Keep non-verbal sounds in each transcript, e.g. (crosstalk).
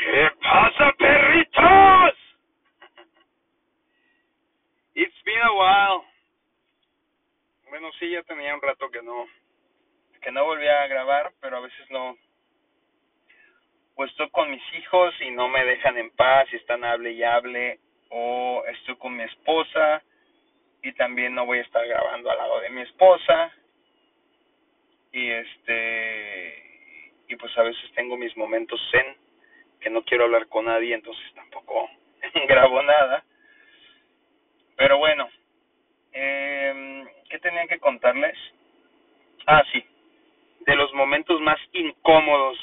¿Qué pasa, perritos? It's been a while. Bueno, sí, ya tenía un rato que no que no volvía a grabar, pero a veces no. O estoy con mis hijos y no me dejan en paz y están hable y hable, o estoy con mi esposa y también no voy a estar grabando al lado de mi esposa. Y este y pues a veces tengo mis momentos zen que no quiero hablar con nadie, entonces tampoco (laughs) grabo nada. Pero bueno, eh, ¿qué tenía que contarles? Ah, sí, de los momentos más incómodos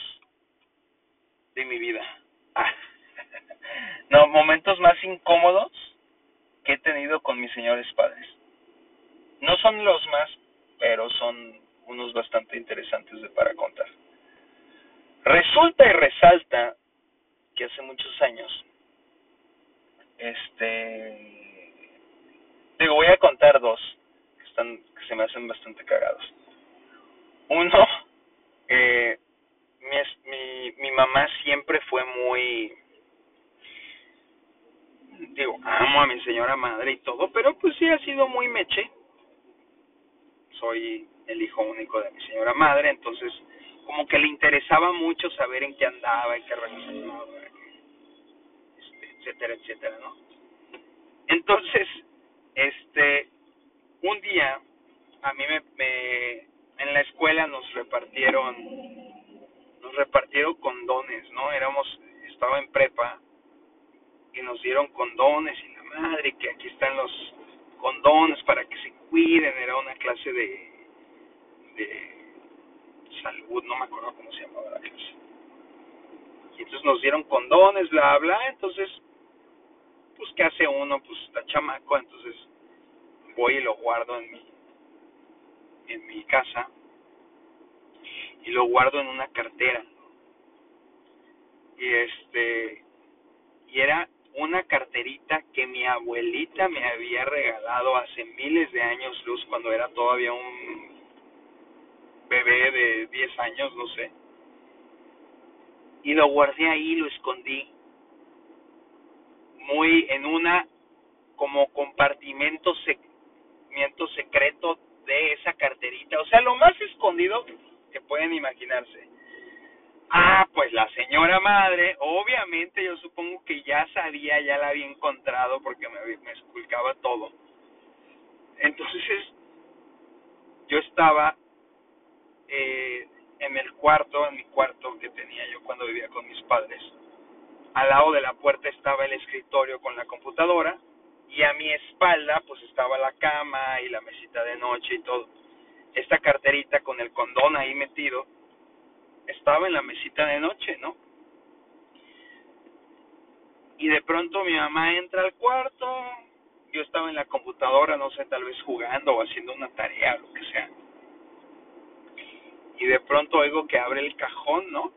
de mi vida. Ah. (laughs) no, momentos más incómodos que he tenido con mis señores padres. No son los más, pero son unos bastante interesantes de para contar. Resulta y resalta que hace muchos años, este, digo, voy a contar dos que están, que se me hacen bastante cagados. Uno, eh, mi, mi, mi mamá siempre fue muy, digo, amo a mi señora madre y todo, pero pues sí ha sido muy meche. Soy el hijo único de mi señora madre, entonces como que le interesaba mucho saber en qué andaba, en qué realizaba, este, etcétera, etcétera, ¿no? Entonces, este, un día a mí me, me, en la escuela nos repartieron, nos repartieron condones, ¿no? Éramos, estaba en prepa y nos dieron condones y la madre que aquí están los condones para que se cuiden, era una clase de, de salud, no me acuerdo cómo se llamaba la clase. Y entonces nos dieron condones, bla, bla, entonces, pues, ¿qué hace uno? Pues está chamaco, entonces voy y lo guardo en mi, en mi casa y lo guardo en una cartera. Y este, y era una carterita que mi abuelita me había regalado hace miles de años luz cuando era todavía un de 10 años, no sé. Y lo guardé ahí, lo escondí. Muy en una como compartimento secreto de esa carterita. O sea, lo más escondido que pueden imaginarse. Ah, pues la señora madre, obviamente yo supongo que ya sabía, ya la había encontrado porque me, me esculcaba todo. Entonces, yo estaba eh, en el cuarto, en mi cuarto que tenía yo cuando vivía con mis padres. Al lado de la puerta estaba el escritorio con la computadora y a mi espalda pues estaba la cama y la mesita de noche y todo. Esta carterita con el condón ahí metido estaba en la mesita de noche, ¿no? Y de pronto mi mamá entra al cuarto, yo estaba en la computadora, no sé, tal vez jugando o haciendo una tarea, lo que sea y de pronto oigo que abre el cajón, ¿no?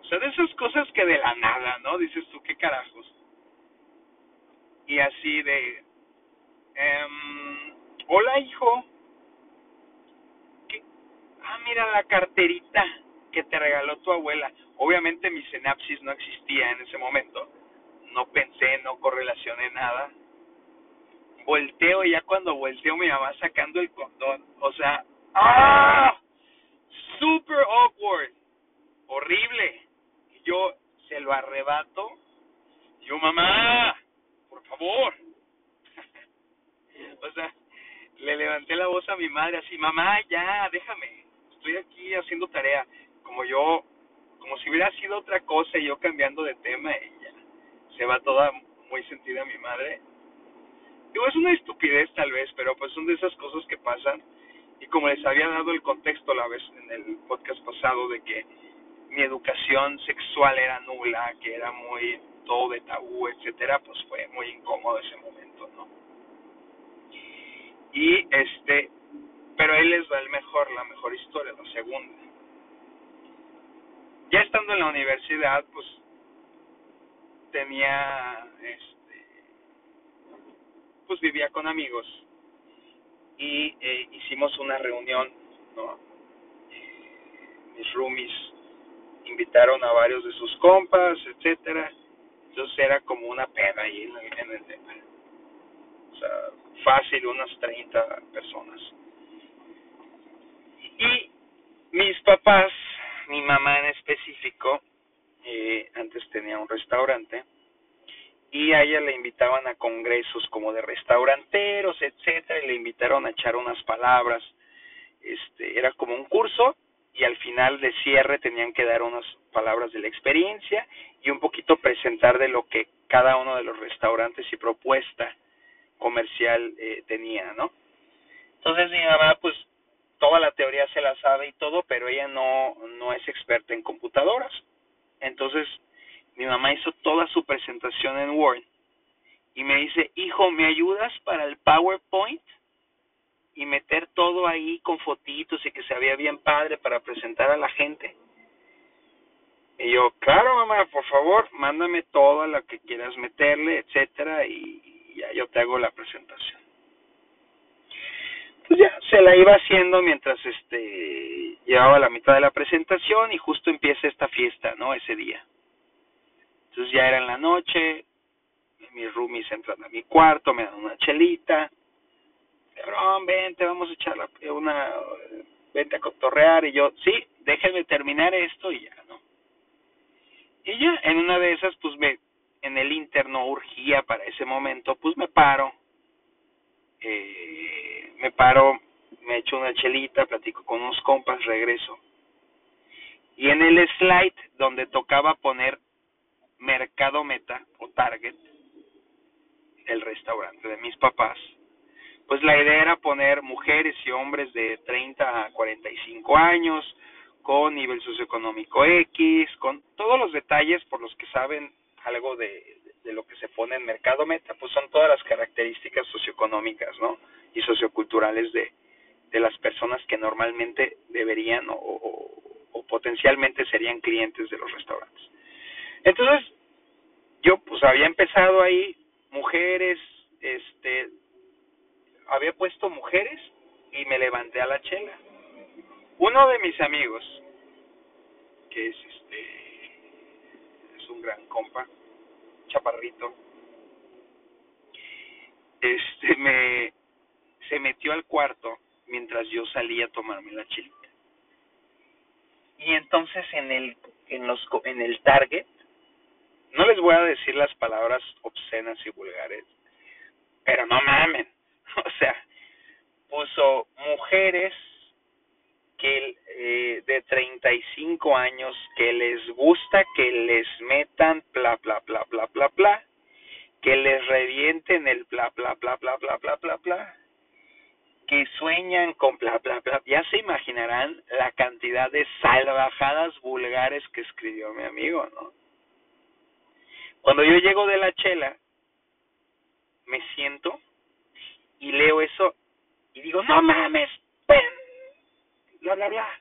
O sea, de esas cosas que de la nada, ¿no? Dices tú, ¿qué carajos? Y así de, eh, hola hijo, ah, mira la carterita que te regaló tu abuela. Obviamente mi sinapsis no existía en ese momento, no pensé, no correlacioné nada. Volteo y ya cuando volteo mi mamá sacando el condón, o sea, ¡ah! Super awkward, horrible. Y yo se lo arrebato. yo, mamá, por favor. (laughs) o sea, le levanté la voz a mi madre así, mamá, ya, déjame. Estoy aquí haciendo tarea. Como yo, como si hubiera sido otra cosa y yo cambiando de tema ya. Se va toda muy sentida mi madre. Digo, es una estupidez tal vez, pero pues son de esas cosas que pasan y como les había dado el contexto la vez en el podcast pasado de que mi educación sexual era nula, que era muy todo de tabú, etcétera, pues fue muy incómodo ese momento, ¿no? Y este, pero él les va el mejor, la mejor historia, la segunda. Ya estando en la universidad, pues tenía, este, pues vivía con amigos y eh, hicimos una reunión, ¿no? Mis roomies invitaron a varios de sus compas, etcétera. Entonces era como una pena ahí en en el tema. O sea, fácil, unas 30 personas. Y mis papás, mi mamá en específico, eh, antes tenía un restaurante, y a ella le invitaban a congresos como de restauranteros, etcétera, y le invitaron a echar unas palabras. Este, era como un curso y al final de cierre tenían que dar unas palabras de la experiencia y un poquito presentar de lo que cada uno de los restaurantes y propuesta comercial eh, tenía, ¿no? Entonces mi mamá pues toda la teoría se la sabe y todo, pero ella no no es experta en computadoras. Entonces mi mamá hizo toda su presentación en Word y me dice, hijo, ¿me ayudas para el PowerPoint? Y meter todo ahí con fotitos y que se vea bien padre para presentar a la gente. Y yo, claro, mamá, por favor, mándame todo lo que quieras meterle, etcétera, y ya yo te hago la presentación. Pues ya, se la iba haciendo mientras este llevaba la mitad de la presentación y justo empieza esta fiesta, ¿no? Ese día. Entonces ya era en la noche, mis roomies entran a mi cuarto, me dan una chelita, cabrón, vente, vamos a echar una, vente a cotorrear, y yo, sí, déjenme terminar esto y ya, ¿no? Y ya, en una de esas, pues me, en el interno urgía para ese momento, pues me paro, eh, me paro, me echo una chelita, platico con unos compas, regreso. Y en el slide donde tocaba poner Mercado Meta o Target, el restaurante de mis papás, pues la idea era poner mujeres y hombres de 30 a 45 años, con nivel socioeconómico X, con todos los detalles por los que saben algo de, lo que se pone en Mercado Meta, pues son todas las características socioeconómicas, ¿no? Y socioculturales de, de las personas que normalmente deberían o potencialmente serían clientes de los restaurantes. Entonces, yo pues había empezado ahí, mujeres, este, había puesto mujeres y me levanté a la chela. Uno de mis amigos, que es este, es un gran compa, chaparrito, este, me, se metió al cuarto mientras yo salía a tomarme la chelita. Y entonces en el, en los, en el Target, no les voy a decir las palabras obscenas y vulgares, pero no mamen. O sea, puso mujeres que eh, de 35 años que les gusta que les metan bla bla bla bla bla bla, que les revienten el bla bla bla bla bla bla bla bla, que sueñan con bla bla bla. Ya se imaginarán la cantidad de salvajadas vulgares que escribió mi amigo, ¿no? Cuando yo llego de la chela, me siento y leo eso y digo, no mames, pen, bla, bla, bla.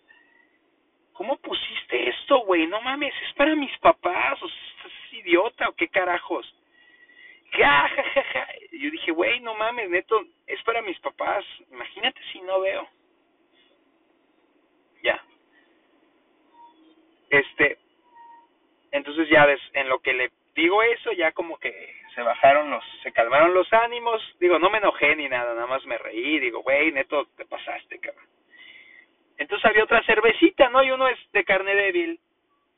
¿Cómo pusiste esto, güey? No mames, es para mis papás, o ¿estás idiota o qué carajos? Ja, ja, ja, ja. Yo dije, güey, no mames, neto, es para mis papás. Imagínate si no veo. Ya. Este, entonces ya en lo que le digo eso, ya como que se bajaron los, se calmaron los ánimos, digo, no me enojé ni nada, nada más me reí, digo, güey, neto, te pasaste, cabrón. Entonces había otra cervecita, ¿no? Y uno es de carne débil,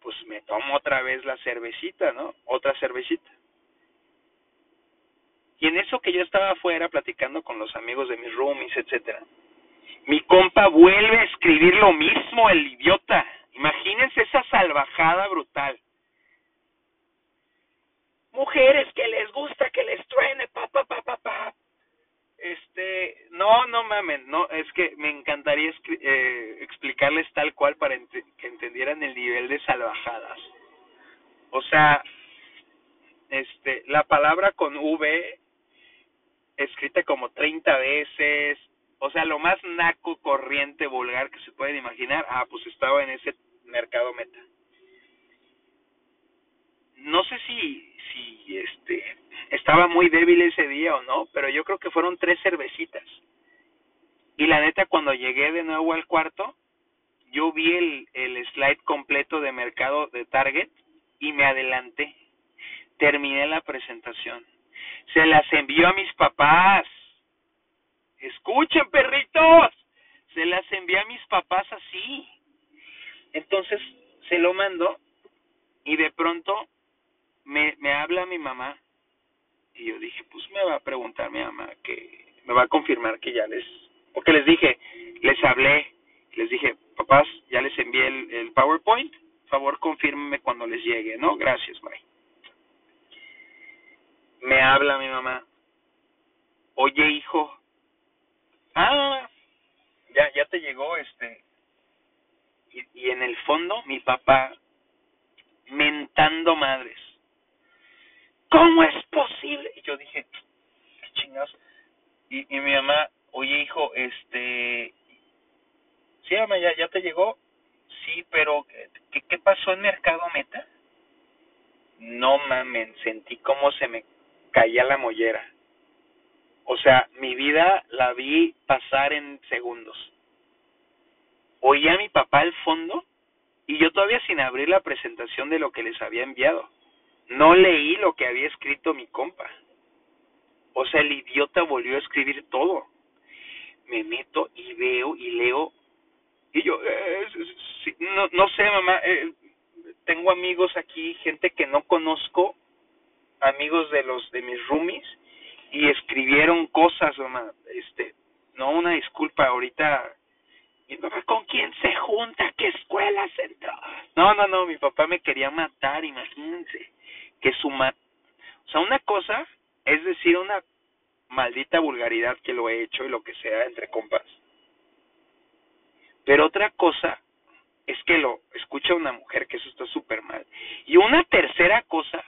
pues me tomo otra vez la cervecita, ¿no? Otra cervecita. Y en eso que yo estaba afuera platicando con los amigos de mis roomies, etcétera, mi compa vuelve a escribir lo mismo, el idiota. Imagínense esa salvajada brutal mujeres que les gusta que les truene, pa, pa, pa, pa, pa. Este, no, no mamen, no, es que me encantaría eh, explicarles tal cual para que entendieran el nivel de salvajadas. O sea, este, la palabra con V escrita como 30 veces, o sea, lo más naco, corriente, vulgar que se pueden imaginar, ah, pues estaba en ese mercado meta. No sé si si este estaba muy débil ese día o no, pero yo creo que fueron tres cervecitas. Y la neta, cuando llegué de nuevo al cuarto, yo vi el, el slide completo de mercado de Target y me adelanté. Terminé la presentación. Se las envió a mis papás. Escuchen, perritos. Se las envió a mis papás así. Entonces se lo mando y de pronto me, me habla mi mamá y yo dije, pues me va a preguntar mi mamá que me va a confirmar que ya les, porque les dije, les hablé, les dije, papás, ya les envié el, el PowerPoint, favor confírmeme cuando les llegue, ¿no? Gracias, bye. Me habla mi mamá, oye hijo, ah, ya, ya te llegó este, y, y en el fondo mi papá mentando madres. ¿Cómo es posible? Y yo dije, qué chingados. Y, mi mamá, oye hijo, este, sí, mamá, ya, ya te llegó. Sí, pero ¿qué, ¿qué pasó en Mercado Meta? No mamen, sentí como se me caía la mollera. O sea, mi vida la vi pasar en segundos. Oí a mi papá al fondo y yo todavía sin abrir la presentación de lo que les había enviado. No leí lo que había escrito mi compa. O sea, el idiota volvió a escribir todo. Me meto y veo y leo. Y yo, eh, no, no sé, mamá, eh, tengo amigos aquí, gente que no conozco, amigos de los de mis roomies, y escribieron cosas, mamá. Este, no, una disculpa, ahorita mi papá con quién se junta, qué escuela entró. No, no, no, mi papá me quería matar, imagínense. Ma o sea, una cosa es decir una maldita vulgaridad que lo he hecho y lo que sea entre compas. Pero otra cosa es que lo escucha una mujer, que eso está súper mal. Y una tercera cosa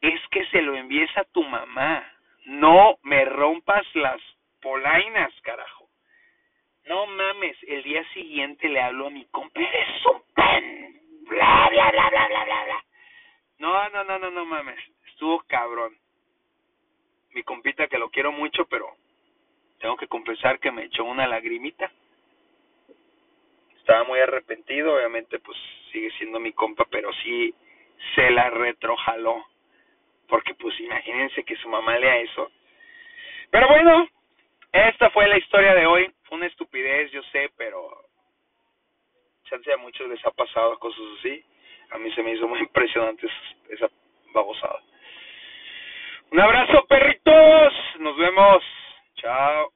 es que se lo envíes a tu mamá. No me rompas las polainas, carajo. No mames, el día siguiente le hablo a mi compa, eres un pen, bla, bla, bla, bla, bla, bla, bla. No, no, no, no, no mames, estuvo cabrón. Mi compita que lo quiero mucho, pero tengo que confesar que me echó una lagrimita. Estaba muy arrepentido, obviamente pues sigue siendo mi compa, pero sí se la retrojaló. Porque pues imagínense que su mamá lea eso. Pero bueno, esta fue la historia de hoy. Fue una estupidez, yo sé, pero chance a muchos les ha pasado cosas así a mí se me hizo muy (laughs) impresionante esa, esa babosada. Un abrazo, perritos. Nos vemos. Chao.